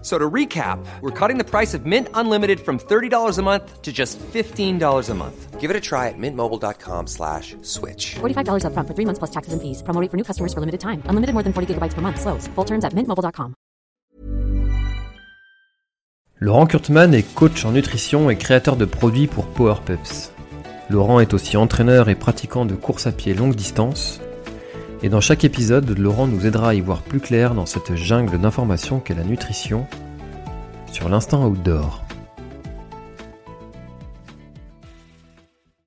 So to recap, we're cutting the price of Mint Unlimited from $30 a month to just $15 a month. Give it a try at mintmobile.com slash switch. $45 upfront for three months plus taxes and fees. Promo rate for new customers for limited time. Unlimited more than 40 gigabytes per month. Slows. Full terms at mintmobile.com. Laurent Kurtman est coach en nutrition et créateur de produits pour Power Peps. Laurent est aussi entraîneur et pratiquant de course à pied longue distance. Et dans chaque épisode, Laurent nous aidera à y voir plus clair dans cette jungle d'informations qu'est la nutrition sur l'instant outdoor.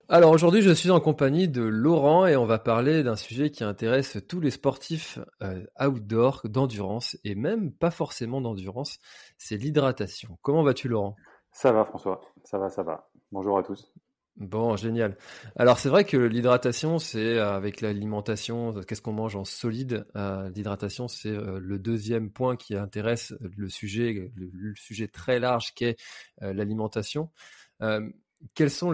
Alors aujourd'hui, je suis en compagnie de Laurent et on va parler d'un sujet qui intéresse tous les sportifs euh, outdoor, d'endurance et même pas forcément d'endurance, c'est l'hydratation. Comment vas-tu Laurent? Ça va François, ça va, ça va. Bonjour à tous. Bon, génial. Alors c'est vrai que l'hydratation, c'est euh, avec l'alimentation, euh, qu'est-ce qu'on mange en solide L'hydratation, c'est le deuxième point qui intéresse le sujet, le, sujet très large qu'est l'alimentation quels sont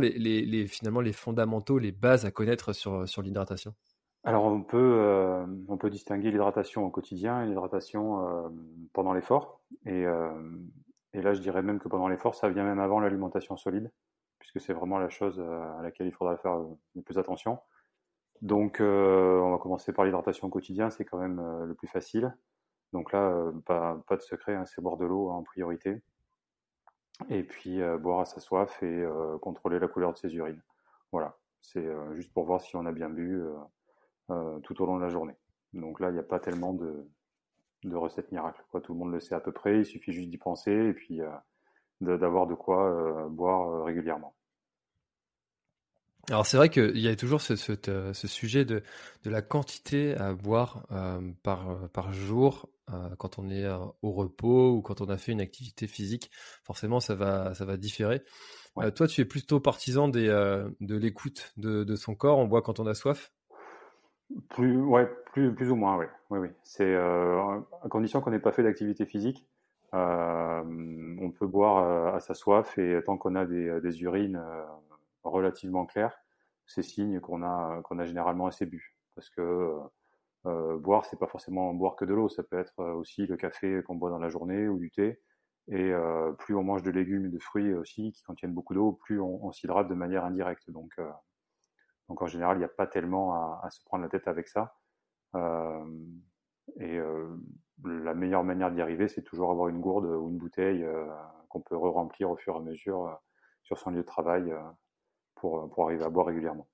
finalement les fondamentaux, les bases à connaître sur, l'hydratation? Alors on peut, euh, on peut distinguer l'hydratation au quotidien et l'hydratation euh, pendant l'effort. Euh, et, là je dirais même que pendant l'effort, ça vient même avant l'alimentation solide, puisque c'est vraiment la chose à laquelle il faudra faire le plus attention. Donc on va commencer par l'hydratation au quotidien, c'est quand même le plus facile. Donc là, pas, de secret, hein, c'est boire de l'eau en priorité et puis euh, boire à sa soif et euh, contrôler la couleur de ses urines. Voilà, c'est euh, juste pour voir si on a bien bu tout au long de la journée. Donc là, il n'y a pas tellement de, recettes miracles. Tout le monde le sait à peu près, il suffit juste d'y penser et puis d'avoir de, quoi boire régulièrement. Alors c'est vrai qu'il y a toujours ce, ce, sujet de, de, la quantité à boire par, par jour euh, quand on est euh, au repos ou quand on a fait une activité physique, forcément ça va, ça va différer. Euh, toi, tu es plutôt partisan des, de l'écoute de, de, son corps. On boit quand on a soif? Plus, ouais, plus, plus ou moins, oui. oui, oui. C'est à condition qu'on n'ait pas fait d'activité physique. On peut boire à sa soif et tant qu'on a des, des urines relativement claires, c'est signe qu'on a, qu'on a généralement assez bu. Parce que euh, boire, c'est pas forcément boire que de l'eau, ça peut être euh, aussi le café qu'on boit dans la journée ou du thé. Et euh, plus on mange de légumes et de fruits aussi qui contiennent beaucoup d'eau, plus on, s'hydrate de manière indirecte. Donc, donc en général, il n'y a pas tellement à, se prendre la tête avec ça. et la meilleure manière d'y arriver, c'est toujours avoir une gourde ou une bouteille qu'on peut re-remplir au fur et à mesure sur son lieu de travail pour, pour arriver à boire régulièrement.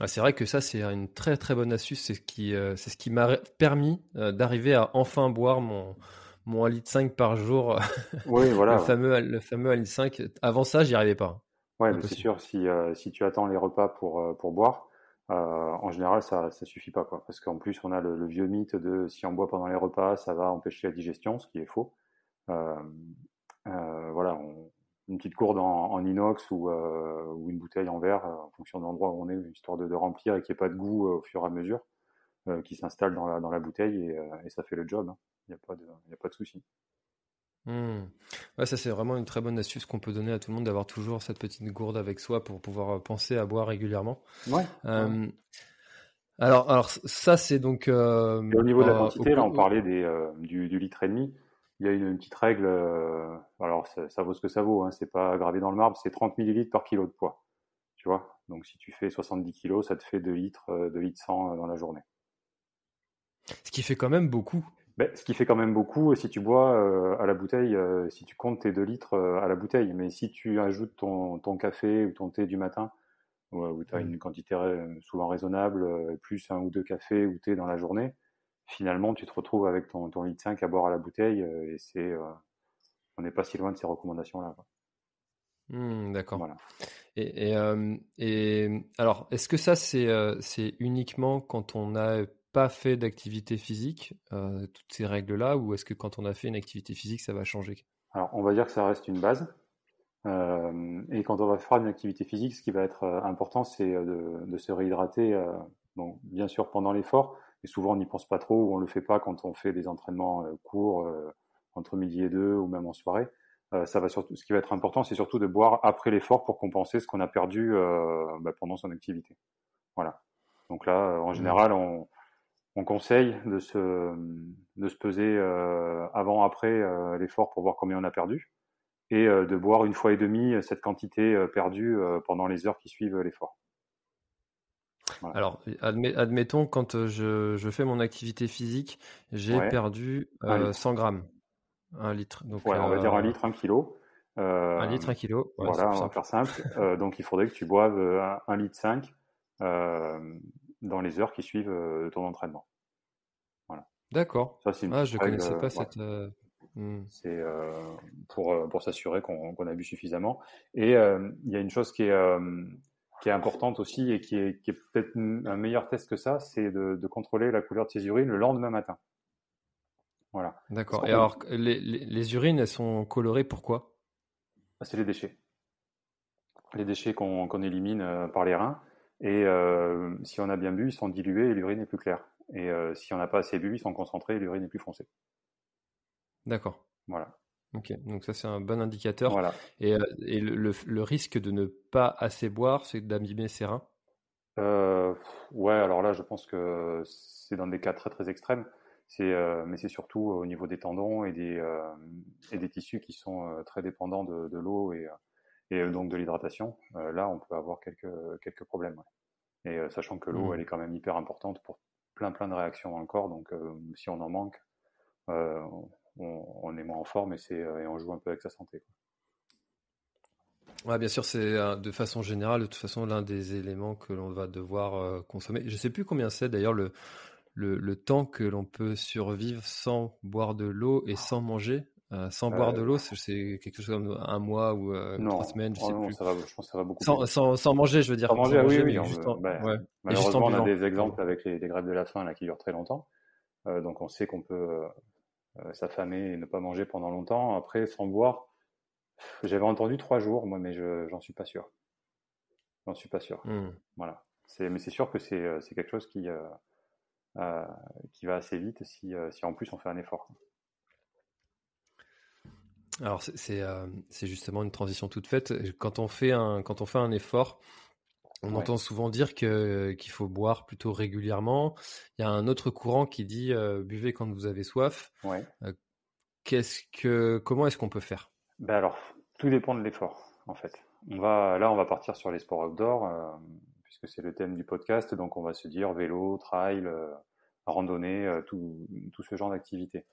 Ah, c'est vrai que ça, c'est une très très bonne astuce. C'est ce qui, euh, c'est ce qui m'a permis euh, d'arriver à enfin boire mon, mon 1,5 litre par jour. Oui, voilà. le, fameux, le fameux 1,5 litre 5. Avant ça, j'y arrivais pas. Ouais, c'est sûr, si, euh, si tu attends les repas pour, pour boire, en général, ça suffit pas. Quoi, parce qu'en plus, on a le, vieux mythe de si on boit pendant les repas, ça va empêcher la digestion, ce qui est faux. voilà, on, une petite gourde en, inox ou, euh, ou, une bouteille en verre, euh, en fonction de l'endroit où on est, histoire de, remplir et qu'il n'y ait pas de goût euh, au fur et à mesure, qui s'installe dans la, bouteille et, ça fait le job. Hein. Il n'y a pas de souci. Mmh. Ouais, ça c'est vraiment une très bonne astuce qu'on peut donner à tout le monde d'avoir toujours cette petite gourde avec soi pour pouvoir penser à boire régulièrement. Ouais. Alors, alors ça c'est donc. au niveau de la quantité, là on parlait des, du, du, litre et demi il y a une, petite règle, euh, alors ça, vaut ce que ça vaut, hein, c'est pas gravé dans le marbre, c'est 30 millilitres par kilo de poids. Tu vois Donc si tu fais 70 kilos, ça te fait 2 litres, 2 euh, litres 100 euh, dans la journée. Ce qui fait quand même beaucoup. Ben, ce qui fait quand même beaucoup si tu bois à la bouteille, si tu comptes tes 2 litres à la bouteille. Mais si tu ajoutes ton, ton café ou ton thé du matin, où tu as une quantité souvent raisonnable, plus un ou deux cafés ou thé dans la journée, finalement, tu te retrouves avec ton, ton litre 5 à boire à la bouteille euh, et c'est, euh, on n'est pas si loin de ces recommandations-là. Mmh, d'accord. Voilà. Et, et, euh, et, alors, est-ce que ça, c'est, c'est uniquement quand on a pas fait d'activité physique, toutes ces règles-là, ou est-ce que quand on a fait une activité physique, ça va changer? Alors, on va dire que ça reste une base. et quand on va faire une activité physique, ce qui va être important, c'est de, se réhydrater. donc, bien sûr, pendant l'effort, et souvent on n'y pense pas trop ou on le fait pas quand on fait des entraînements courts entre midi et deux ou même en soirée. Euh, ça va surtout, ce qui va être important, c'est surtout de boire après l'effort pour compenser ce qu'on a perdu euh, bah, pendant son activité. Voilà. Donc là, euh, en mmh. général, on, on, conseille de se, de se peser avant, après l'effort pour voir combien on a perdu et de boire une fois et demie cette quantité perdue pendant les heures qui suivent l'effort. Alors, admettons, quand je, je, fais mon activité physique, j'ai perdu 100 grammes. Un litre. Donc, on va dire un euh, litre, un kilo. Euh, un litre, un kilo. voilà, on va faire simple. Euh, donc, il faudrait que tu boives un, litre 5 dans les heures qui suivent ton entraînement. Voilà. D'accord. Ça, c'est ah, je ne connaissais pas cette. Hmm. C'est pour, pour s'assurer qu'on a bu suffisamment. Et il y a une chose qui est, qui est importante aussi et qui est, qui est peut-être un meilleur test que ça, c'est de, de, contrôler la couleur de ses urines le lendemain matin. Voilà. D'accord. Et alors, les, les, urines, elles sont colorées pourquoi ah, C'est les déchets. Les déchets qu'on élimine euh, par les reins. Et euh, si on a bien bu, ils sont dilués et l'urine est plus claire. Et euh, si on n'a pas assez bu, ils sont concentrés et l'urine est plus foncée. D'accord. Voilà. Ok, donc ça c'est un bon indicateur. Voilà. Et, et le, le, risque de ne pas assez boire, c'est d'abîmer ses reins Ouais, alors là je pense que c'est dans des cas très très extrêmes. Euh, mais c'est surtout au niveau des tendons et des, euh, et des tissus qui sont euh, très dépendants de, de l'eau et, et donc de l'hydratation. là, on peut avoir quelques, quelques problèmes. Et sachant que l'eau, mmh. elle est quand même hyper importante pour plein plein de réactions dans le corps. Donc, si on en manque, on, on, est moins en forme et, c'est, et on joue un peu avec sa santé. Ouais, bien sûr, c'est de façon générale, de toute façon, l'un des éléments que l'on va devoir consommer. Je sais plus combien c'est d'ailleurs le, le, le temps que l'on peut survivre sans boire de l'eau et sans manger. Euh, sans boire de l'eau, c'est quelque chose comme un mois ou euh, trois semaines, je sais plus. Ça va, je pense que ça va beaucoup. Sans, sans, sans, manger, je veux dire. Sans manger, oui, oui. Bah, ouais. Malheureusement, on a des exemples avec les, les, grèves de la faim là qui durent très longtemps. Euh, donc, on sait qu'on peut s'affamer et ne pas manger pendant longtemps. Après, sans boire, j'avais entendu trois jours, moi, mais je j'en suis pas sûr. J'en suis pas sûr. Hmm. Voilà. Mais c'est sûr que c'est quelque chose qui euh, qui va assez vite si, si en plus on fait un effort. Alors c'est euh, justement une transition toute faite. Quand on fait un quand on fait un effort, on entend souvent dire qu'il faut boire plutôt régulièrement. Il y a un autre courant qui dit buvez quand vous avez soif. Ouais. Qu'est-ce que comment est-ce qu'on peut faire? Ben alors tout dépend de l'effort en fait. On va là on va partir sur les sports outdoor puisque c'est le thème du podcast. Donc on va se dire vélo, trail, euh, randonnée, euh, tout, tout, ce genre d'activité.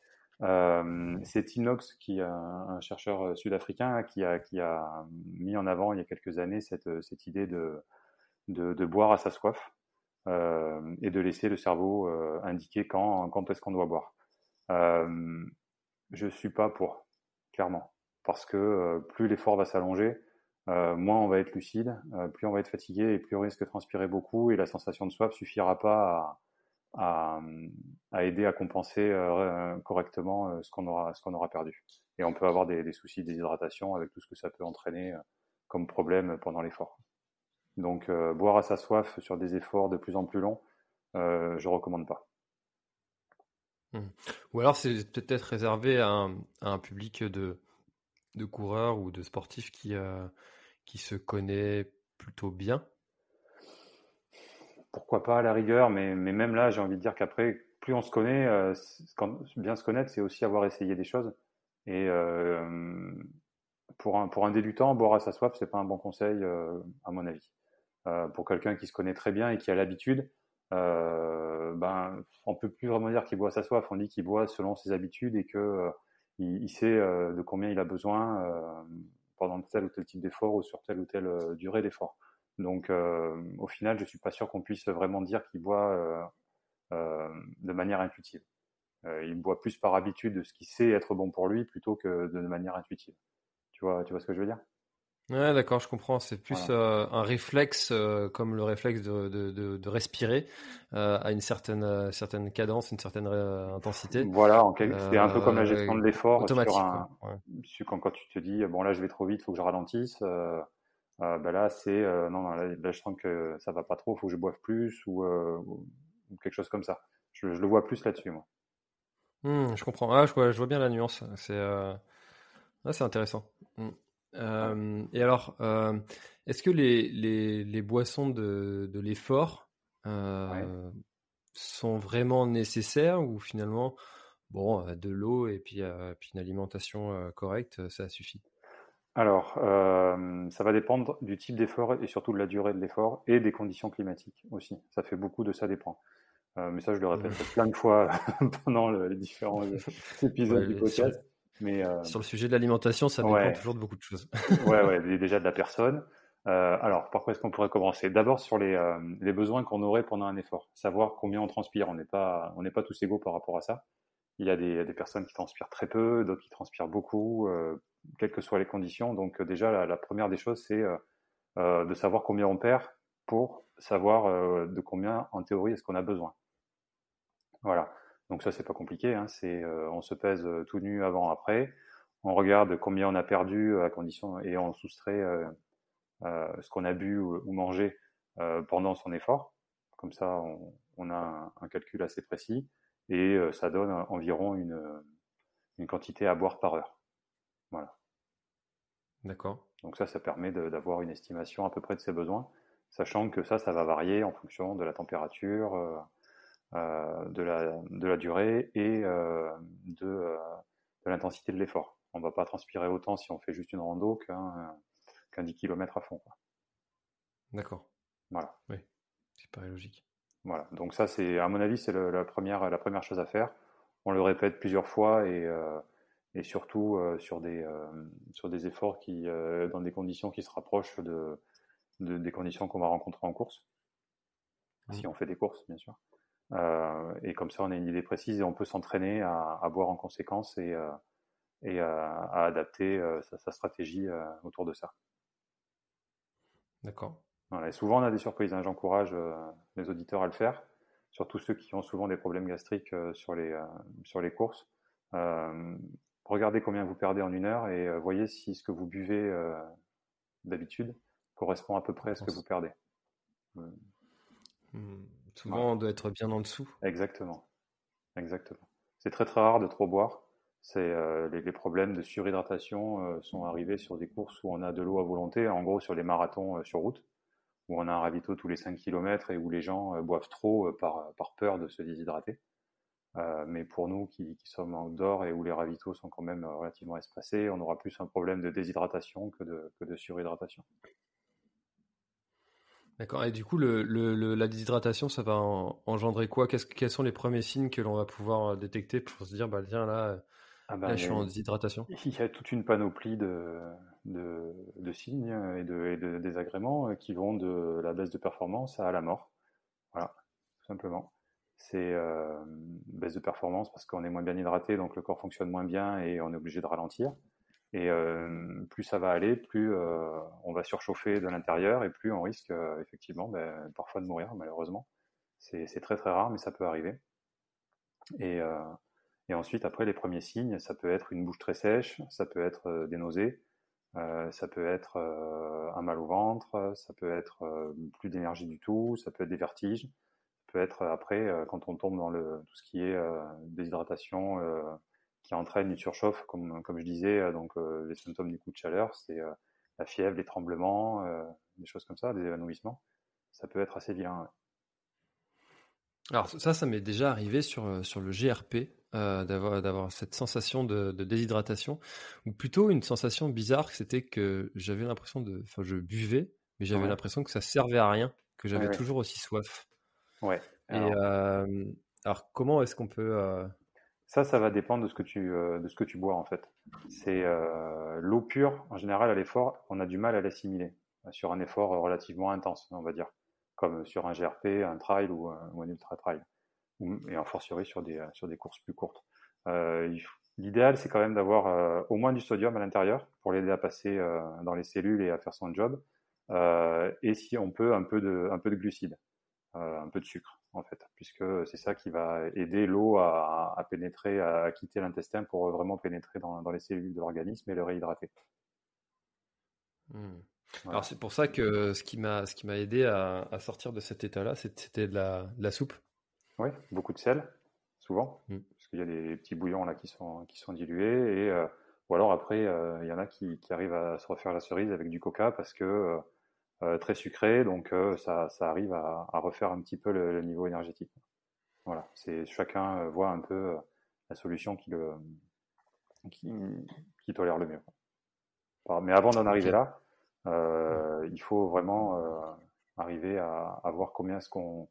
Euh, c'est Inox, qui est un, chercheur sud-africain, qui a, qui a mis en avant il y a quelques années cette, cette idée de, boire à sa soif euh, et de laisser le cerveau euh, indiquer quand, quand est-ce qu'on doit boire. Euh, je suis pas pour, clairement, parce que plus l'effort va s'allonger, euh, moins on va être lucide, euh, plus on va être fatigué et plus on risque de transpirer beaucoup et la sensation de soif suffira pas à, à, aider à compenser euh, correctement ce qu'on aura, ce aura perdu. Et on peut avoir des, des soucis de déshydratation avec tout ce que ça peut entraîner comme problème pendant l'effort. Donc boire à sa soif sur des efforts de plus en plus longs, je recommande pas. Mmh. Ou alors c'est peut-être réservé à un, public de de coureurs ou de sportifs qui, euh, qui se connaît plutôt bien Pourquoi pas à la rigueur, mais, mais même là, j'ai envie de dire qu'après, plus on se connaît, euh, quand, bien se connaître, c'est aussi avoir essayé des choses. Et euh, pour, un, pour un débutant, boire à sa soif, c'est pas un bon conseil, à mon avis. pour quelqu'un qui se connaît très bien et qui a l'habitude, ben, on peut plus vraiment dire qu'il boit à sa soif. On dit qu'il boit selon ses habitudes et que il, sait euh, de combien il a besoin euh, pendant tel ou tel type d'effort ou sur telle ou telle euh, durée d'effort. Donc, au final, je suis pas sûr qu'on puisse vraiment dire qu'il boit de manière intuitive. il boit plus par habitude de ce qu'il sait être bon pour lui plutôt que de manière intuitive. Tu vois, tu vois ce que je veux dire? Ouais, d'accord, je comprends. C'est plus euh, un réflexe, euh, comme le réflexe de, de, de, respirer euh, à une certaine, certaine cadence, une certaine intensité. Voilà, c'est un peu comme la gestion de l'effort. Automatique. quand, quand, tu te dis, bon là je vais trop vite, il faut que je ralentisse. Ben là, c'est non, non là, je sens que ça va pas trop, il faut que je boive plus ou, ou quelque chose comme ça. Je, je le vois plus là-dessus, moi. Mmh, je comprends. Ah, je vois, je vois bien la nuance. C'est c'est intéressant. Mmh. Euh, et alors, euh, est-ce que les, les, les, boissons de, de l'effort euh, sont vraiment nécessaires ou finalement, bon, de l'eau et puis, puis une alimentation correcte, ça suffit? Alors, ça va dépendre du type d'effort et surtout de la durée de l'effort et des conditions climatiques aussi. Ça fait beaucoup de ça dépend. mais ça, je le répète plein de fois pendant les différents épisodes du podcast. Mais, euh, Sur le sujet de l'alimentation, ça dépend toujours de beaucoup de choses. ouais, ouais, déjà de la personne. Euh, alors, par quoi est-ce qu'on pourrait commencer? D'abord sur les, euh, les besoins qu'on aurait pendant un effort, savoir combien on transpire. On n'est pas, on n'est pas tous égaux par rapport à ça. Il y a des, personnes qui transpirent très peu, d'autres qui transpirent beaucoup, euh, quelles que soient les conditions. Donc déjà, la, première des choses, c'est euh, de savoir combien on perd pour savoir de combien, en théorie, est-ce qu'on a besoin. Voilà. Donc ça, c'est pas compliqué. Hein. Euh, on se pèse euh, tout nu avant, après. On regarde combien on a perdu euh, à condition et on soustrait ce qu'on a bu ou, mangé pendant son effort. Comme ça, on a un, calcul assez précis et ça donne environ une, une quantité à boire par heure. Voilà. D'accord. Donc ça, ça permet d'avoir une estimation à peu près de ses besoins, sachant que ça, ça va varier en fonction de la température, euh, de, la, de la durée et euh, de, euh, de l'intensité de l'effort. On ne va pas transpirer autant si on fait juste une rando qu'un qu'un 10 km à fond. D'accord. Voilà. Oui, c'est pas logique. Voilà. Donc ça, c'est à mon avis, c'est la première la première chose à faire. On le répète plusieurs fois et et surtout sur des sur des efforts qui dans des conditions qui se rapprochent de, de des conditions qu'on va rencontrer en course. Mmh. Si on fait des courses, bien sûr. Euh, et comme ça, on a une idée précise et on peut s'entraîner à, à, boire en conséquence et, euh, et à, à adapter euh, sa, sa, stratégie autour de ça. D'accord. Voilà, et souvent, on a des surprises. Hein. J'encourage les auditeurs à le faire, surtout ceux qui ont souvent des problèmes gastriques sur, les, sur les courses. regardez combien vous perdez en une heure et voyez si ce que vous buvez d'habitude correspond à peu près à ce que vous perdez. Hmm. Souvent, on doit être bien en dessous. Exactement. Exactement. C'est très très rare de trop boire. C'est euh, les, problèmes de surhydratation euh, sont arrivés sur des courses où on a de l'eau à volonté, en gros sur les marathons euh, sur route, où on a un ravito tous les 5 km et où les gens boivent trop par, par peur de se déshydrater. mais pour nous qui, qui sommes en outdoor et où les ravitaux sont quand même relativement espacés, on aura plus un problème de déshydratation que de, que de surhydratation. D'accord. Et du coup, le, le, la déshydratation, ça va engendrer quoi? Quels sont les premiers signes que l'on va pouvoir euh, détecter pour se dire, bah tiens, là, ah bah, je suis en déshydratation Il y a toute une panoplie de, de, de signes et de, et de, désagréments euh, qui vont de la baisse de performance à la mort. Voilà, tout simplement. C'est euh, baisse de performance parce qu'on est moins bien hydraté, donc le corps fonctionne moins bien et on est obligé de ralentir. Et euh, plus ça va aller, plus euh, on va surchauffer de l'intérieur et plus on risque effectivement ben, parfois de mourir, malheureusement. C'est très très rare, mais ça peut arriver. Et, et, ensuite, après, les premiers signes, ça peut être une bouche très sèche, ça peut être des nausées, ça peut être un mal au ventre, ça peut être plus d'énergie du tout, ça peut être des vertiges, ça peut être après, quand on tombe dans le, tout ce qui est déshydratation, qui entraîne une surchauffe, comme, comme je disais, euh, donc euh, les symptômes du coup de chaleur, c'est euh, la fièvre, les tremblements, des choses comme ça, des évanouissements. Ça peut être assez vilain. Alors ça, ça m'est déjà arrivé sur, sur le GRP, d'avoir, d'avoir cette sensation de, déshydratation, ou plutôt une sensation bizarre, c'était que j'avais l'impression de... Enfin, je buvais, mais j'avais l'impression que ça servait à rien, que j'avais toujours aussi soif. Ouais. Alors... Et alors comment est-ce qu'on peut... Ça, ça va dépendre de ce que tu, euh, de ce que tu bois en fait. C'est euh, l'eau pure, en général, à l'effort, on a du mal à l'assimiler sur un effort relativement intense, on va dire, comme sur un GRP, un trail ou, un ultra trail, et en fortiori sur des, sur des courses plus courtes. Euh, L'idéal, c'est quand même d'avoir au moins du sodium à l'intérieur pour l'aider à passer dans les cellules et à faire son job. et si on peut, un peu de, un peu de glucides, un peu de sucre en fait, puisque c'est ça qui va aider l'eau à, pénétrer, à, quitter l'intestin pour vraiment pénétrer dans, les cellules de l'organisme et le réhydrater. Mmh. Alors c'est pour ça que ce qui m'a ce qui m'a aidé à, sortir de cet état-là, c'était de la, soupe. Oui, beaucoup de sel, souvent, mmh. parce qu'il y a des petits bouillons là qui sont qui sont dilués et euh, ou alors après euh, il y en a qui, arrivent à se refaire la cerise avec du coca parce que euh, très sucré, donc ça, ça, arrive à, à, refaire un petit peu le, niveau énergétique. Voilà, c'est chacun voit un peu la solution qui le qui, qui tolère le mieux. Mais avant d'en arriver là, euh, il faut vraiment euh, arriver à, à, voir combien est-ce qu'on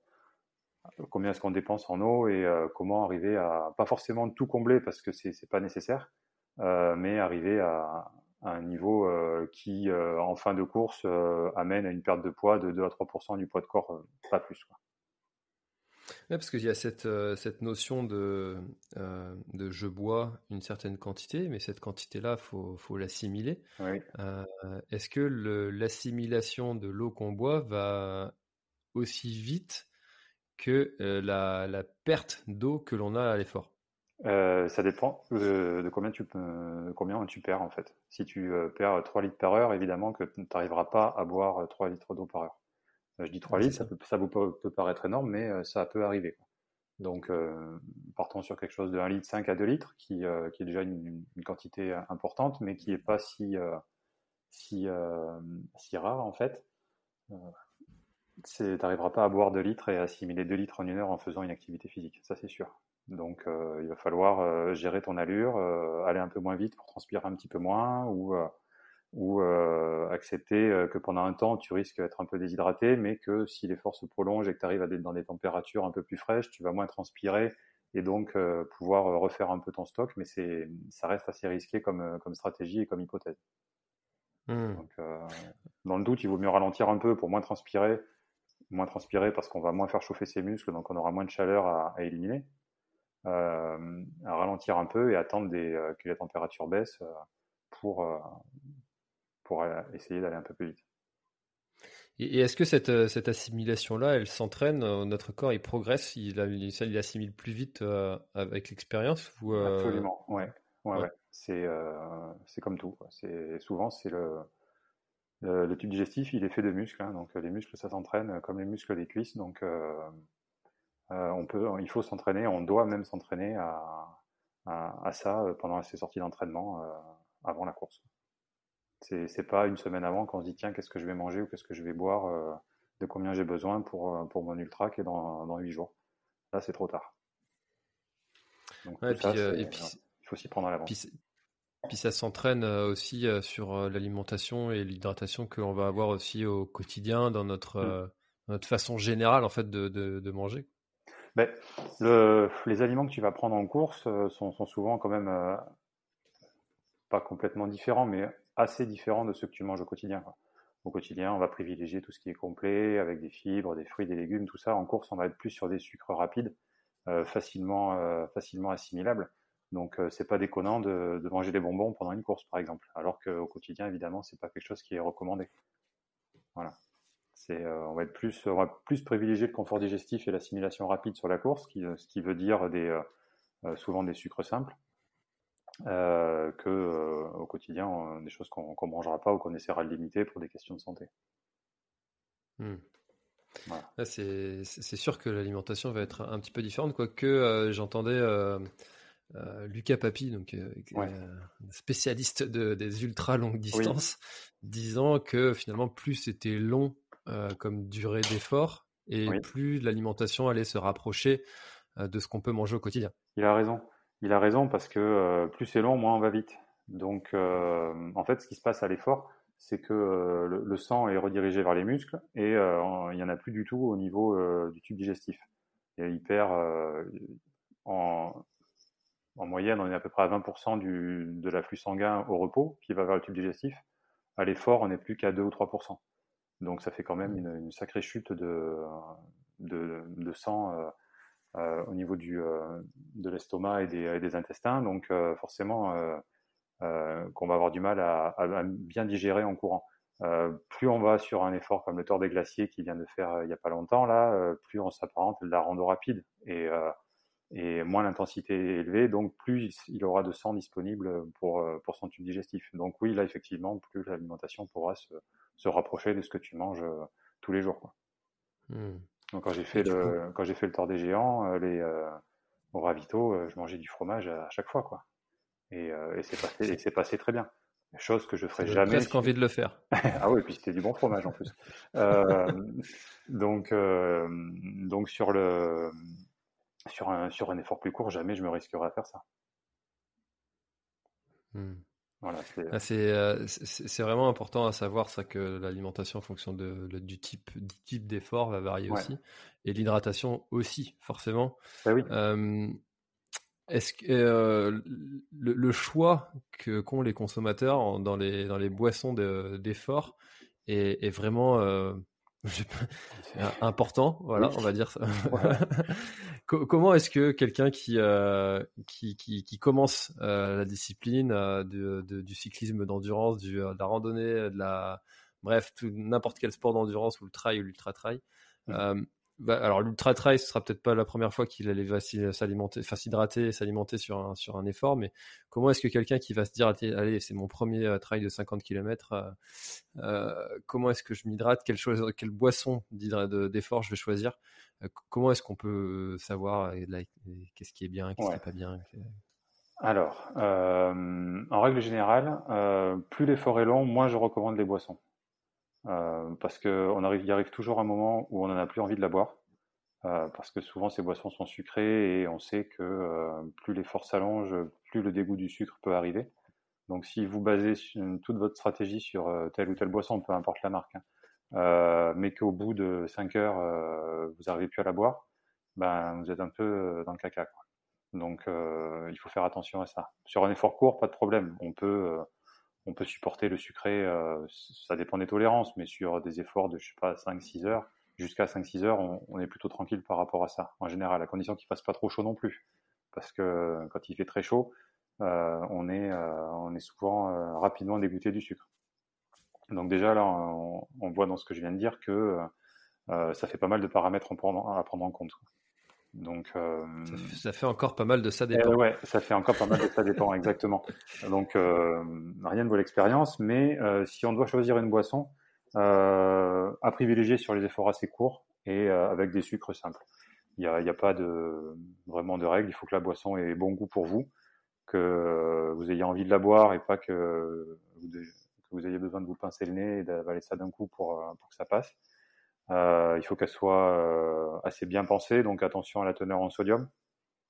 combien est-ce qu'on dépense en eau et euh, comment arriver à pas forcément tout combler parce que c'est pas nécessaire, mais arriver à, à un niveau euh, qui, euh, en fin de course, euh, amène à une perte de poids de 2 à 3% du poids de corps, pas plus. Quoi. parce qu'il y a cette, cette notion de, de je bois une certaine quantité, mais cette quantité-là, il faut, faut l'assimiler. Oui. Est-ce que l'assimilation de l'eau qu'on boit va aussi vite que la, la perte d'eau que l'on a à l'effort euh, ça dépend de, combien tu combien tu perds en fait. Si tu euh, perds 3 litres par heure, évidemment que tu n'arriveras pas à boire 3 litres d'eau par heure. Euh, je dis 3 litres, ça, peut, ça vous peut, paraître énorme, mais ça peut arriver. Donc partons sur quelque chose de 1 litre 5 à 2 litres, qui, qui est déjà une, une, quantité importante, mais qui est pas si si si rare en fait. Tu n'arriveras pas à boire 2 litres et à assimiler 2 litres en une heure en faisant une activité physique, ça c'est sûr. Donc, euh, il va falloir euh, gérer ton allure, euh, aller un peu moins vite pour transpirer un petit peu moins, ou, ou accepter que pendant un temps, tu risques d'être un peu déshydraté, mais que si l'effort se prolonge et que tu arrives à être dans des températures un peu plus fraîches, tu vas moins transpirer et donc pouvoir refaire un peu ton stock, mais c'est, ça reste assez risqué comme, comme stratégie et comme hypothèse. Mmh. Donc, dans le doute, il vaut mieux ralentir un peu pour moins transpirer, moins transpirer parce qu'on va moins faire chauffer ses muscles, donc on aura moins de chaleur à éliminer. Euh, à ralentir un peu et attendre des, euh, que la température baisse euh, pour, pour essayer d'aller un peu plus vite. Et est-ce que cette, cette assimilation-là, elle s'entraîne Notre corps, il progresse, il, il assimile plus vite avec l'expérience ou Absolument, ouais. ouais, ouais. C'est c'est comme tout. Souvent c'est le, le, tube digestif, il est fait de muscles, hein, donc les muscles ça s'entraîne comme les muscles des cuisses, donc euh, on peut, il faut s'entraîner, on doit même s'entraîner à, à, ça euh, pendant ces sorties d'entraînement euh, avant la course. C'est, pas une semaine avant qu'on se dit tiens qu'est-ce que je vais manger ou qu'est-ce que je vais boire, de combien j'ai besoin pour, pour mon ultra qui est dans, dans 8 jours. Là c'est trop tard. Donc, il faut s'y prendre à l'avance. Puis, puis, ça s'entraîne aussi sur l'alimentation et l'hydratation que l'on va avoir aussi au quotidien dans notre, mmh. notre façon générale en fait de, de, de manger ben, le, les aliments que tu vas prendre en course euh, sont, sont, souvent quand même euh, pas complètement différents, mais assez différents de ceux que tu manges au quotidien. Quoi. Au quotidien, on va privilégier tout ce qui est complet, avec des fibres, des fruits, des légumes, tout ça. En course, on va être plus sur des sucres rapides, euh, facilement, euh, facilement assimilables. Donc, c'est pas déconnant de, de, manger des bonbons pendant une course, par exemple. Alors qu'au quotidien, évidemment, c'est pas quelque chose qui est recommandé. Voilà. Euh, on va être plus, on va plus privilégier le confort digestif et l'assimilation rapide sur la course, ce qui veut dire des, euh, euh, souvent des sucres simples, que au quotidien des choses qu'on ne mangera pas ou qu'on essaiera de limiter pour des questions de santé. Hmm. C'est sûr que l'alimentation va être un petit peu différente, quoique j'entendais Lucas Papi, donc spécialiste des ultra longues distances, disant que finalement plus c'était long euh, comme durée d'effort et plus l'alimentation allait se rapprocher euh, de ce qu'on peut manger au quotidien. Il a raison. Il a raison parce que euh, plus c'est long, moins on va vite. Donc, en fait, ce qui se passe à l'effort, c'est que le, sang est redirigé vers les muscles et il n'y en a plus du tout au niveau du tube digestif. Et il perd en, en, moyenne, on est à peu près à 20% du, de l'afflux sanguin au repos qui va vers le tube digestif. À l'effort, on n'est plus qu'à 2 ou 3%. Donc ça fait quand même une, sacrée chute de, de, sang euh, au niveau du, de l'estomac et des, des, intestins. Donc forcément, qu'on va avoir du mal à, à, bien digérer en courant. plus on va sur un effort comme le tort des glaciers qui vient de faire il n'y a pas longtemps, là, plus on s'apparente de la rando rapide. Et et moins l'intensité est élevée, donc plus il aura de sang disponible pour, euh, pour son tube digestif. Donc oui, là effectivement, plus l'alimentation pourra se, se, rapprocher de ce que tu manges euh, tous les jours. Quoi. Mmh. Donc quand j'ai fait le quand fait le tort des géants, euh, les au ravito, je mangeais du fromage à chaque fois quoi. Et, et c'est passé et passé très bien. Chose que je ferais jamais. Presque envie de le faire. ah oui, puis c'était du bon fromage en plus. donc donc sur le sur un, sur un effort plus court, jamais je me risquerais à faire ça. Hmm. Voilà, ah, euh, c'est vraiment important à savoir ça que l'alimentation en fonction de, du type type d'effort va varier aussi et l'hydratation aussi forcément. Bah oui. Est-ce que euh, le, choix que qu'ont les consommateurs dans les dans les boissons d'effort est, est, vraiment euh, important, voilà, on va dire ça. Comment est-ce que quelqu'un qui, euh, qui, qui, qui, commence euh, la discipline euh, de, de, du cyclisme d'endurance, de la randonnée, de la, bref, n'importe quel sport d'endurance ou le trail ou l'ultra trail, mmh. Bah, alors l'ultra trail, ce sera peut-être pas la première fois qu'il allait s'alimenter, enfin s'hydrater, s'alimenter sur un sur un effort, mais comment est-ce que quelqu'un qui va se dire allez c'est mon premier euh, trail de 50 km, euh, euh, comment est-ce que je m'hydrate, quelle chose, quelle boisson d'effort je vais choisir, comment est-ce qu'on peut savoir qu'est-ce qui est bien, qu'est-ce qui n'est pas bien. Alors, en règle générale, plus l'effort est long, moins je recommande les boissons. Euh, parce qu'on arrive, y arrive toujours un moment où on n'en a plus envie de la boire, euh, parce que souvent ces boissons sont sucrées et on sait que euh, plus l'effort s'allonge, plus le dégoût du sucre peut arriver. Donc si vous basez toute votre stratégie sur telle ou telle boisson, peu importe la marque, hein, mais qu'au bout de 5 heures, vous n'arrivez plus à la boire, ben, vous êtes un peu dans le caca. Quoi. Donc il faut faire attention à ça. Sur un effort court, pas de problème. On peut on peut supporter le sucré, euh, ça dépend des tolérances, mais sur des efforts de, je sais pas, 5-6 heures, jusqu'à 5-6 heures, on, est plutôt tranquille par rapport à ça, en général, à condition qu'il fasse pas trop chaud non plus. Parce que quand il fait très chaud, euh, on, est, euh, on est souvent rapidement dégoûté du sucre. Donc déjà, là, on, voit dans ce que je viens de dire que ça fait pas mal de paramètres à prendre en compte. Donc, euh, ça, fait encore pas mal de ça dépend. Eh ouais, ça fait encore pas mal de ça dépend, exactement. Donc, euh, rien ne vaut l'expérience, mais euh, si on doit choisir une boisson, à privilégier sur les efforts assez courts et avec des sucres simples. Il n'y a, a, pas de vraiment de règles. Il faut que la boisson ait bon goût pour vous, que vous ayez envie de la boire et pas que vous, que vous ayez besoin de vous pincer le nez et d'avaler ça d'un coup pour, pour que ça passe. Euh, il faut qu'elle soit euh, assez bien pensée, donc attention à la teneur en sodium.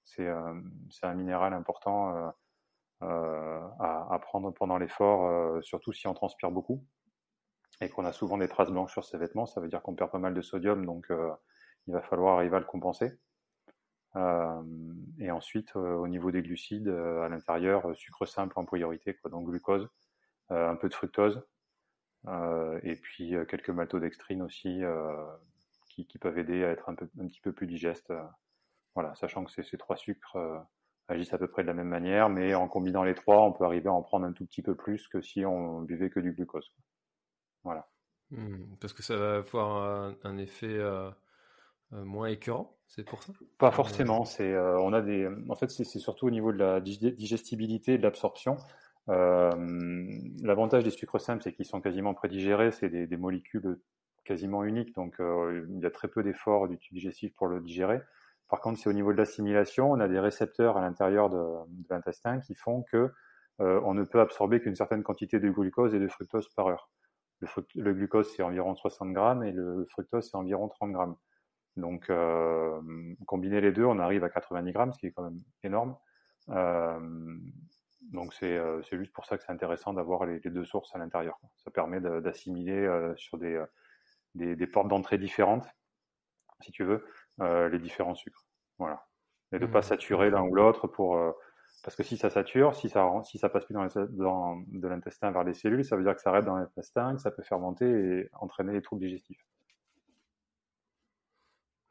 C'est euh, un minéral important à, prendre pendant l'effort, surtout si on transpire beaucoup et qu'on a souvent des traces blanches sur ses vêtements. Ça veut dire qu'on perd pas mal de sodium, donc il va falloir arriver à le compenser. Et ensuite, au niveau des glucides, à l'intérieur, sucre simple en priorité, donc glucose, un peu de fructose, et puis euh, quelques maltodextrines aussi euh, qui, qui, peuvent aider à être un, peu, un petit peu plus digeste. voilà, sachant que ces trois sucres agissent à peu près de la même manière, mais en combinant les trois, on peut arriver à en prendre un tout petit peu plus que si on buvait que du glucose. Voilà. Mmh, parce que ça va avoir un, effet moins écœurant, c'est pour ça? Pas forcément. C'est, on a des, en fait, c'est surtout au niveau de la digestibilité et de l'absorption. Euh, l'avantage des sucres simples, c'est qu'ils sont quasiment prédigérés, c'est des, molécules quasiment uniques, donc euh, il y a très peu d'efforts du tube digestif pour le digérer. Par contre, c'est au niveau de l'assimilation, on a des récepteurs à l'intérieur de, l'intestin qui font que euh, on ne peut absorber qu'une certaine quantité de glucose et de fructose par heure. Le, glucose, c'est environ 60 grammes et le fructose, c'est environ 30 grammes. Donc, combiner les deux, on arrive à 90 grammes, ce qui est quand même énorme. Donc euh, c'est juste pour ça que c'est intéressant d'avoir les, deux sources à l'intérieur. Ça permet d'assimiler euh, sur euh, des, des, portes d'entrée différentes, si tu veux, les différents sucres. Voilà. Et de ne pas mmh. saturer l'un ou l'autre pour parce que si ça sature, si ça si ça passe plus dans, dans de l'intestin vers les cellules, ça veut dire que ça reste dans l'intestin, que ça peut fermenter et entraîner les troubles digestifs.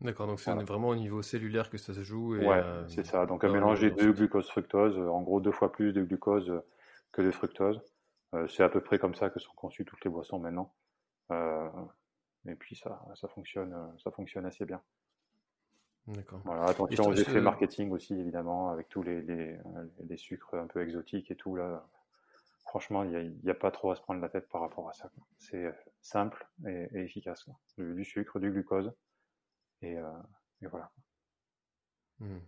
D'accord, donc c'est vraiment au niveau cellulaire que ça se joue. Et, ouais, c'est ça. Donc un mélange des deux glucose-fructose, en gros deux fois plus de glucose que de fructose. c'est à peu près comme ça que sont conçues toutes les boissons maintenant. et puis ça, ça fonctionne, ça fonctionne assez bien. D'accord. Voilà, attention aux effets marketing aussi, évidemment, avec tous les, les, sucres un peu exotiques et tout. Là, franchement, il n'y a, a, pas trop à se prendre la tête par rapport à ça. C'est euh, simple et, efficace. Du, sucre, du glucose, et, euh, voilà. Hmm.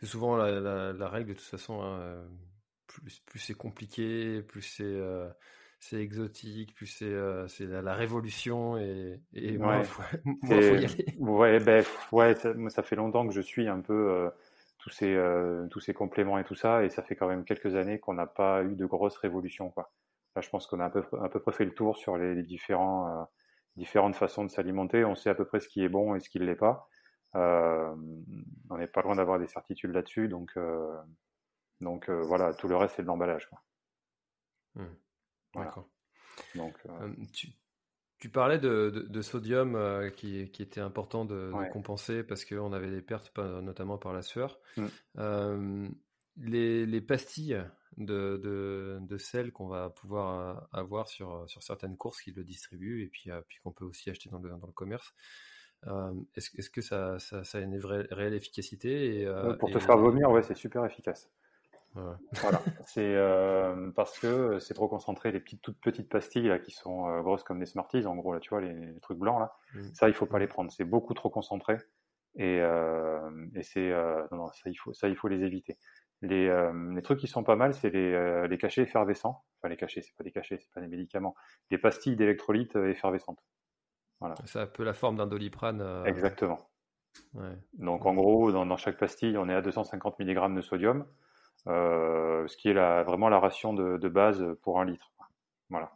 C'est souvent la, la, règle de toute façon. Hein, euh, plus, plus c'est compliqué, plus c'est c'est exotique, plus c'est euh, la, révolution et, et moi, faut, faut y aller. Ouais, ben, ouais ça, ça, fait longtemps que je suis un peu euh, tous, ces, euh, tous ces compléments et tout ça, et ça fait quand même quelques années qu'on n'a pas eu de grosses révolutions. Quoi. Là, je pense qu'on a à peu, à peu près fait le tour sur les, différents, euh, différentes façons de s'alimenter. On sait à peu près ce qui est bon et ce qui ne l'est pas. on n'est pas loin d'avoir des certitudes là-dessus, donc, donc voilà, tout le reste, c'est de l'emballage. Mmh. D'accord. Donc, euh, tu, tu, parlais de, de, sodium euh, qui, qui, était important de, compenser parce qu'on avait des pertes, notamment par la sueur. Mmh. Les, les, pastilles de, de, de sel qu'on va pouvoir avoir sur, sur certaines courses qui le distribuent et puis, puis qu'on peut aussi acheter dans le, dans le commerce. Est-ce est que ça, ça, ça, a une vraie, réelle efficacité et, Pour te faire vomir, ouais, c'est super efficace. Voilà, c'est euh, parce que c'est trop concentré. Les petites, toutes petites pastilles là qui sont euh, grosses comme des Smarties, en gros là, tu vois les, trucs blancs là, mmh. ça il faut pas les prendre. C'est beaucoup trop concentré et, euh, et c'est non, non, ça il faut ça il faut les éviter. Les, les trucs qui sont pas mal, c'est les, les cachets effervescents. Enfin les cachets, c'est pas des cachets, c'est pas des médicaments. Les pastilles d'électrolytes effervescentes. Voilà. Ça a un peu la forme d'un doliprane. Exactement. Ouais. Donc en gros, dans, dans, chaque pastille, on est à 250 mg de sodium. Euh, ce qui est la, vraiment la ration de, de, base pour un litre. Voilà.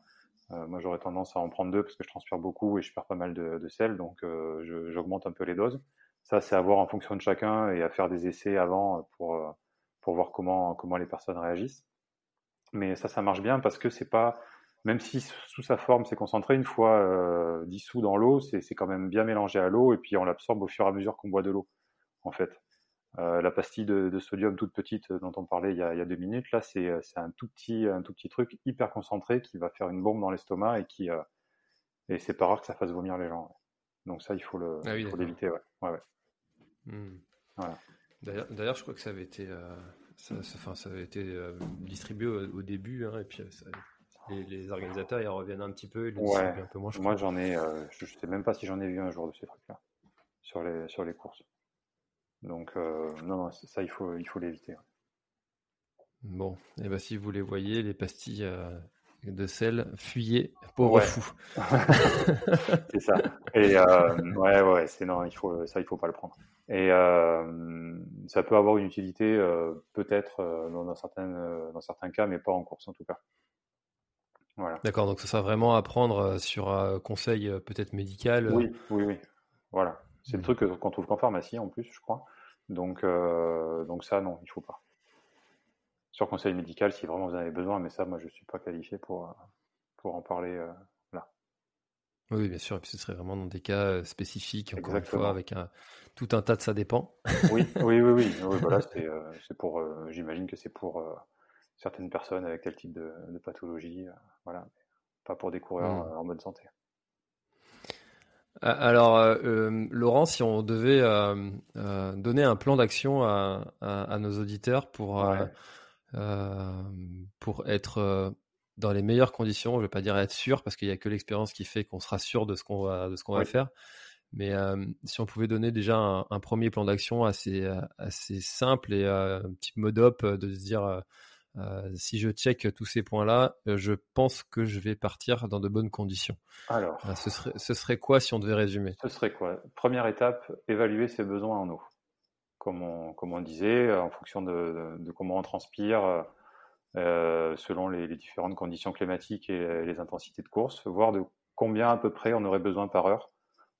Euh, moi, j'aurais tendance à en prendre deux parce que je transpire beaucoup et je perds pas mal de, de sel, donc euh, j'augmente un peu les doses. Ça, c'est à voir en fonction de chacun et à faire des essais avant pour pour voir comment comment les personnes réagissent. Mais ça, ça marche bien parce que c'est pas même si sous sa forme c'est concentré, une fois euh, dissous dans l'eau, c'est quand même bien mélangé à l'eau et puis on l'absorbe au fur et à mesure qu'on boit de l'eau, en fait. Euh, la pastille de, sodium toute petite dont on parlait il y a, deux minutes, là, c'est un tout petit, un tout petit truc hyper concentré qui va faire une bombe dans l'estomac et qui euh, et c'est pas rare que ça fasse vomir les gens. Donc ça, il faut le, ah l'éviter, ouais. ouais, hmm. D'ailleurs, je crois que ça avait été, euh, ça, ça, avait été distribué au, début, hein, et puis les, organisateurs ils reviennent un petit peu, un peu moins. Moi, j'en ai, je, sais même pas si j'en ai vu un jour de ces trucs-là sur les sur les courses. Donc, euh, non, ça, il faut il faut l'éviter. Bon, et eh ben, si vous les voyez, les pastilles euh, de sel, fuyez, pauvre fou. c'est ça. Et euh, ouais, ouais, c'est non, il faut ça, il faut pas le prendre. Et ça peut avoir une utilité, peut-être dans, certaines, dans certains cas, mais pas en course en tout cas. Voilà. D'accord, donc ça sera vraiment à prendre sur un conseil peut-être médical. Oui, oui, oui. Voilà. C'est le mm. truc qu'on trouve qu'en pharmacie en plus, je crois. Donc, euh, donc ça, non, il faut pas. Sur conseil médical, si vraiment vous en avez besoin, mais ça, moi, je suis pas qualifié pour, pour en parler euh, là. Oui, bien sûr, et puis ce serait vraiment dans des cas euh, spécifiques, encore une fois, avec un, tout un tas de ça dépend. oui, oui, oui, oui. voilà, c'est pour, j'imagine que c'est pour certaines personnes avec tel type de, pathologie, voilà, pas pour des coureurs mm. en bonne santé. Euh, alors, euh, euh, Laurent, si on devait donner un plan d'action à, nos auditeurs pour, pour être dans les meilleures conditions, je ne vais pas dire être sûr, parce qu'il n'y a que l'expérience qui fait qu'on sera sûr de ce qu'on va, de ce qu'on va faire. Mais si on pouvait donner déjà un, premier plan d'action assez, assez simple et un petit mode up de se dire euh, si je check tous ces points-là, euh, je pense que je vais partir dans de bonnes conditions. Alors, euh, ce, serait, ce serait quoi si on devait résumer? Ce serait quoi? Première étape, évaluer ses besoins en eau. Comme on, comme on disait, en fonction de, comment on transpire, selon les, différentes conditions climatiques et les intensités de course, voir de combien à peu près on aurait besoin par heure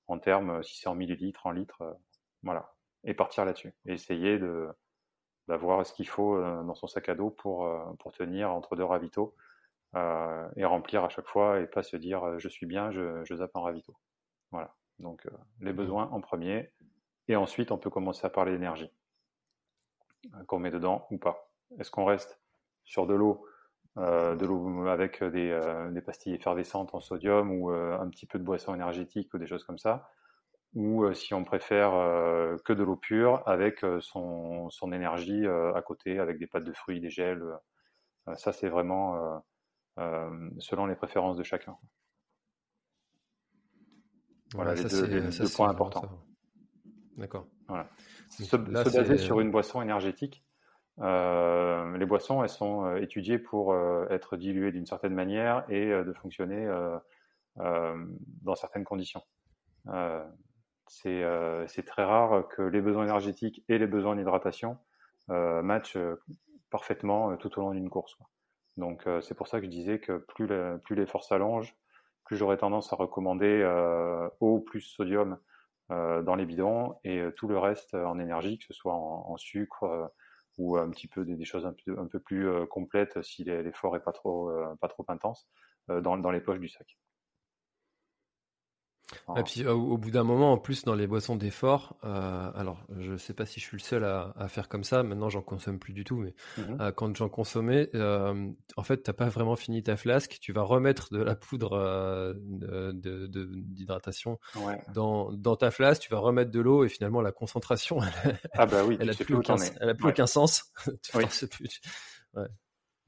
en termes, si c'est en millilitres, en litres, voilà, et partir là-dessus. Et essayer de, d'avoir ce qu'il faut euh, dans son sac à dos pour, euh, pour tenir entre deux ravitaux euh, et remplir à chaque fois et pas se dire je suis bien, je, je zappe un ravito. Voilà. Donc les mmh besoins en premier Et ensuite, on peut commencer à parler d'énergie qu'on met dedans ou pas. Est-ce qu'on reste sur de l'eau, de l'eau avec des, des, pastilles effervescentes en sodium ou un petit peu de boisson énergétique ou des choses comme ça ou euh, si on préfère euh, que de l'eau pure avec euh, son, son énergie à côté, avec des pâtes de fruits, des gels. ça, c'est vraiment selon les préférences de chacun. Voilà les, deux, points importants. D'accord. Voilà. Se, baser sur une boisson énergétique, les boissons, elles sont étudiées pour être diluées d'une certaine manière et de fonctionner dans certaines conditions. Euh, c'est très rare que les besoins énergétiques et les besoins d'hydratation euh, matchent euh, parfaitement tout au long d'une course. Donc c'est pour ça que je disais que plus, plus les forces s'allongent, plus j'aurais tendance à recommander eau plus sodium dans les bidons et tout le reste en énergie, que ce soit en, sucre ou un petit peu des, choses un peu, plus complètes si l'effort est pas trop, pas trop intense dans les poches du sac. Et puis au, bout d'un moment, en plus, dans les boissons d'effort, euh, alors je sais pas si je suis le seul à, à faire comme ça, maintenant j'en consomme plus du tout, mais mmh euh, quand j'en consommais, euh, en fait, t'as pas vraiment fini ta flasque, tu vas remettre de la poudre d'hydratation de, ouais. dans, dans, ta flasque, tu vas remettre de l'eau et finalement la concentration, elle, ah bah oui, elle, a plus, aucun, elle a plus aucun sens. tu oui. plus. Ouais.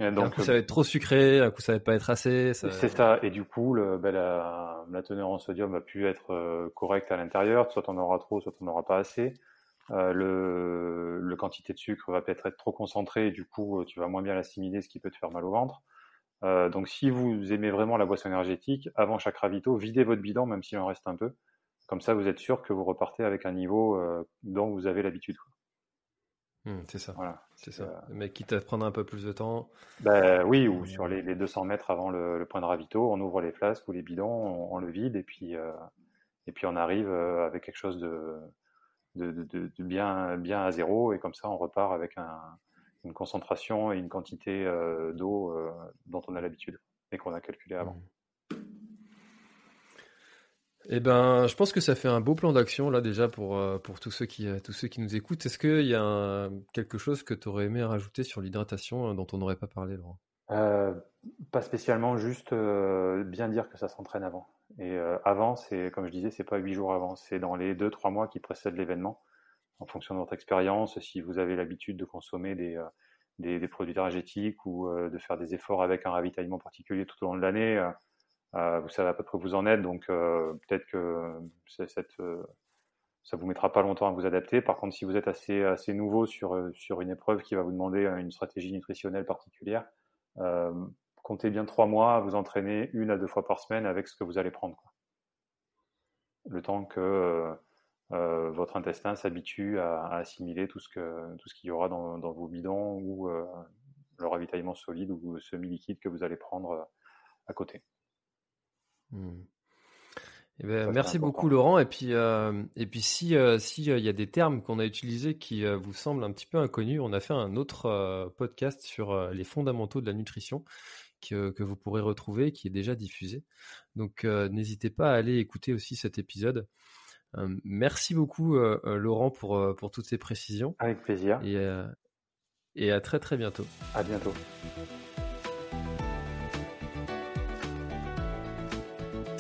Donc, un coup, ça va être trop sucré, un coup, ça va pas être assez. Ça... C'est ça. Et du coup, le, ben, la, la, teneur en sodium va plus être euh, correcte à l'intérieur. Soit on aura trop, soit on n'aura pas assez. Euh, le, le, quantité de sucre va peut-être être trop concentrée et du coup, tu vas moins bien l'assimiler, ce qui peut te faire mal au ventre. Euh, donc, si vous aimez vraiment la boisson énergétique, avant chaque ravito, videz votre bidon, même s'il en reste un peu. Comme ça, vous êtes sûr que vous repartez avec un niveau euh, dont vous avez l'habitude. Mmh, c'est ça. Voilà. C'est ça. Mais quitte à prendre un peu plus de temps. Ben, oui, ou sur les, les 200 mètres avant le, le, point de ravito, on ouvre les flasques ou les bidons, on, on le vide et puis, euh, et puis on arrive euh, avec quelque chose de, de, de, de, bien, bien à zéro et comme ça on repart avec un, une concentration et une quantité euh, d'eau euh, dont on a l'habitude et qu'on a calculé avant. Mmh. Eh ben, je pense que ça fait un beau plan d'action là déjà pour, euh, tous, ceux qui, euh, tous ceux qui nous écoutent. Est-ce qu'il y a quelque chose que tu aurais aimé rajouter sur l'hydratation euh, dont on n'aurait pas parlé, Laurent? Pas spécialement, juste bien dire que ça s'entraîne avant. Et avant, c'est comme je disais, c'est pas huit jours avant, c'est dans les deux trois mois qui précèdent l'événement. En fonction de votre expérience, si vous avez l'habitude de consommer des, des, des, produits énergétiques ou de faire des efforts avec un ravitaillement particulier tout au long de l'année vous savez à peu près où vous en êtes, donc euh, peut-être que cette, euh, ça vous mettra pas longtemps à vous adapter. Par contre, si vous êtes assez, assez nouveau sur, sur une épreuve qui va vous demander une stratégie nutritionnelle particulière, euh, comptez bien trois mois à vous entraîner une à deux fois par semaine avec ce que vous allez prendre. Quoi. Le temps que euh, votre intestin s'habitue à, assimiler tout ce que tout ce qu'il y aura dans, vos bidons ou euh, le ravitaillement solide ou semi-liquide que vous allez prendre à côté. Hmm. Eh ben, merci beaucoup Laurent. Et puis, euh, et puis si euh, si il y a des termes qu'on a utilisés qui euh, vous semblent un petit peu inconnus, on a fait un autre euh, podcast sur euh, les fondamentaux de la nutrition que, que vous pourrez retrouver, qui est déjà diffusé. Donc n'hésitez pas à aller écouter aussi cet épisode. merci beaucoup Laurent pour pour toutes ces précisions. Avec plaisir. Et, et à très très bientôt. À bientôt.